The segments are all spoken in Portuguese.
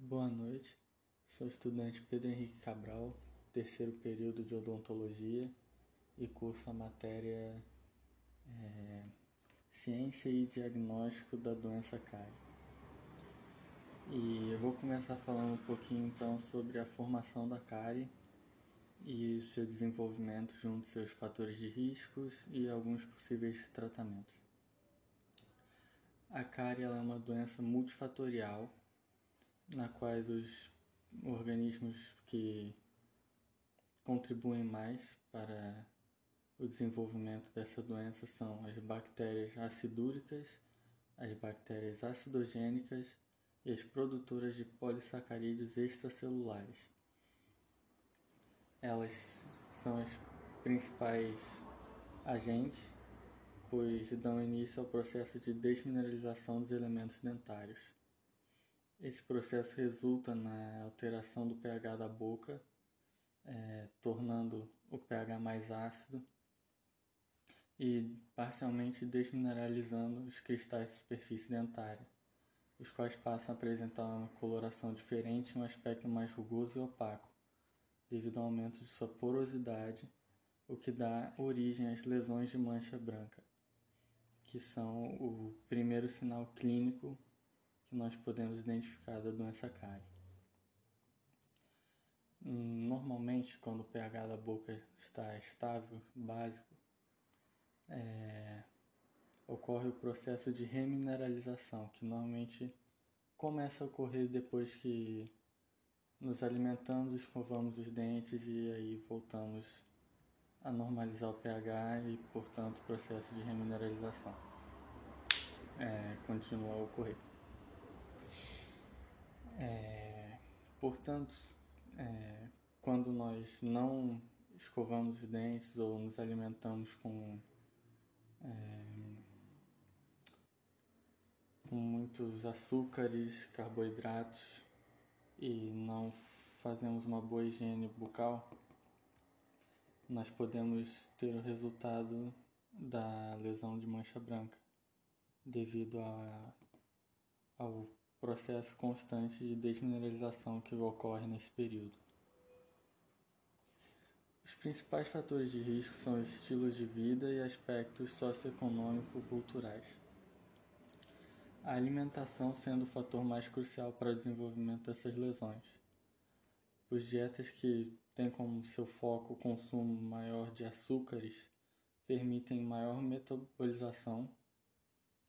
Boa noite, sou estudante Pedro Henrique Cabral, terceiro período de odontologia e curso a matéria é, Ciência e Diagnóstico da Doença Cárie. E eu vou começar falando um pouquinho então sobre a formação da cárie e o seu desenvolvimento junto aos seus fatores de riscos e alguns possíveis tratamentos. A cárie é uma doença multifatorial na quais os organismos que contribuem mais para o desenvolvimento dessa doença são as bactérias acidúricas, as bactérias acidogênicas e as produtoras de polissacarídeos extracelulares. Elas são as principais agentes, pois dão início ao processo de desmineralização dos elementos dentários. Esse processo resulta na alteração do pH da boca, é, tornando o pH mais ácido e parcialmente desmineralizando os cristais de superfície dentária, os quais passam a apresentar uma coloração diferente e um aspecto mais rugoso e opaco, devido ao aumento de sua porosidade, o que dá origem às lesões de mancha branca, que são o primeiro sinal clínico que nós podemos identificar da doença cárie. Normalmente, quando o pH da boca está estável, básico, é, ocorre o processo de remineralização, que normalmente começa a ocorrer depois que nos alimentamos, escovamos os dentes e aí voltamos a normalizar o pH e, portanto, o processo de remineralização é, continua a ocorrer. É, portanto, é, quando nós não escovamos os dentes ou nos alimentamos com, é, com muitos açúcares, carboidratos e não fazemos uma boa higiene bucal, nós podemos ter o resultado da lesão de mancha branca devido a, ao processo constante de desmineralização que ocorre nesse período. Os principais fatores de risco são os estilos de vida e aspectos socioeconômico-culturais. A alimentação sendo o fator mais crucial para o desenvolvimento dessas lesões. Os dietas que têm como seu foco o consumo maior de açúcares permitem maior metabolização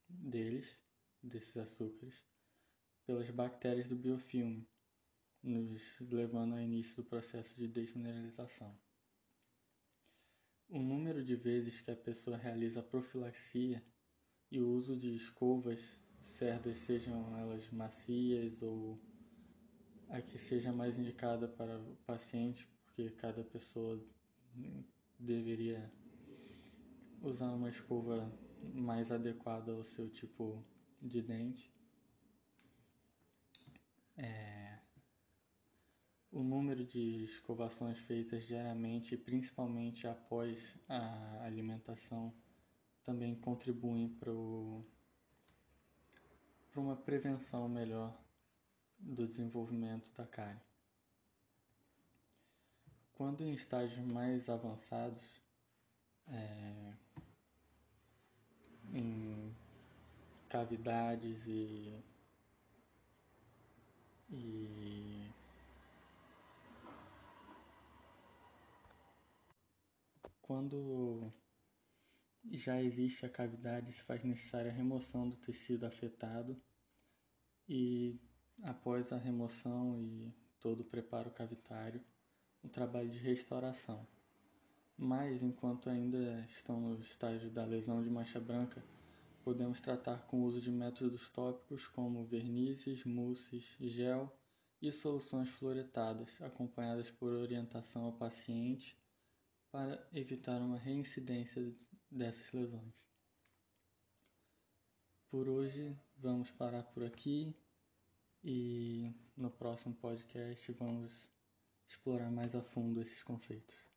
deles, desses açúcares, pelas bactérias do biofilme, nos levando ao início do processo de desmineralização. O número de vezes que a pessoa realiza profilaxia e o uso de escovas cerdas, sejam elas macias ou a que seja mais indicada para o paciente, porque cada pessoa deveria usar uma escova mais adequada ao seu tipo de dente o número de escovações feitas diariamente, principalmente após a alimentação, também contribuem para uma prevenção melhor do desenvolvimento da cárie. Quando em estágios mais avançados, é, em cavidades e e quando já existe a cavidade, se faz necessária a remoção do tecido afetado e após a remoção e todo o preparo cavitário, um trabalho de restauração. Mas enquanto ainda estão no estágio da lesão de mancha branca, podemos tratar com o uso de métodos tópicos como vernizes, mousses, gel e soluções fluoretadas, acompanhadas por orientação ao paciente para evitar uma reincidência dessas lesões. Por hoje vamos parar por aqui e no próximo podcast vamos explorar mais a fundo esses conceitos.